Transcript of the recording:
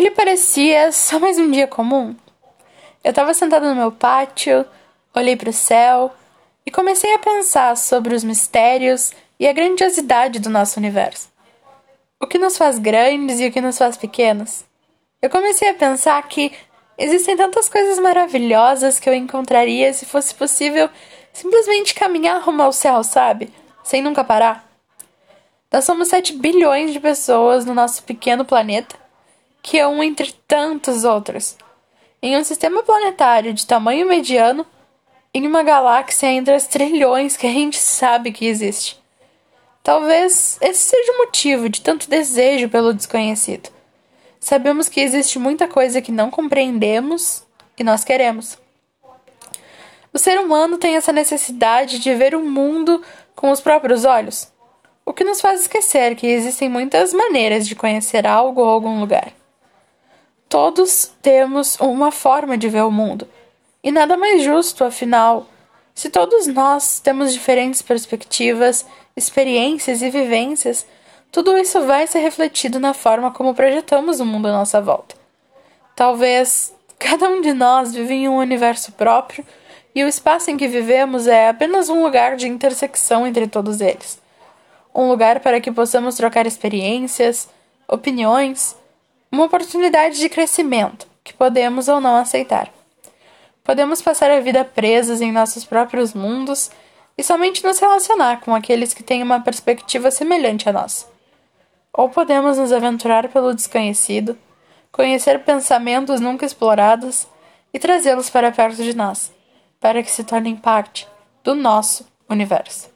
Aquele parecia só mais um dia comum. Eu estava sentada no meu pátio, olhei para o céu e comecei a pensar sobre os mistérios e a grandiosidade do nosso universo. O que nos faz grandes e o que nos faz pequenos. Eu comecei a pensar que existem tantas coisas maravilhosas que eu encontraria se fosse possível simplesmente caminhar rumo ao céu, sabe? Sem nunca parar. Nós somos 7 bilhões de pessoas no nosso pequeno planeta, que é um entre tantos outros. Em um sistema planetário de tamanho mediano, em uma galáxia entre as trilhões que a gente sabe que existe. Talvez esse seja o motivo de tanto desejo pelo desconhecido. Sabemos que existe muita coisa que não compreendemos e nós queremos. O ser humano tem essa necessidade de ver o mundo com os próprios olhos, o que nos faz esquecer que existem muitas maneiras de conhecer algo ou algum lugar. Todos temos uma forma de ver o mundo, e nada mais justo, afinal, se todos nós temos diferentes perspectivas, experiências e vivências, tudo isso vai ser refletido na forma como projetamos o mundo à nossa volta. Talvez cada um de nós vive em um universo próprio e o espaço em que vivemos é apenas um lugar de intersecção entre todos eles. Um lugar para que possamos trocar experiências, opiniões uma oportunidade de crescimento que podemos ou não aceitar. Podemos passar a vida presos em nossos próprios mundos e somente nos relacionar com aqueles que têm uma perspectiva semelhante à nossa. Ou podemos nos aventurar pelo desconhecido, conhecer pensamentos nunca explorados e trazê-los para perto de nós, para que se tornem parte do nosso universo.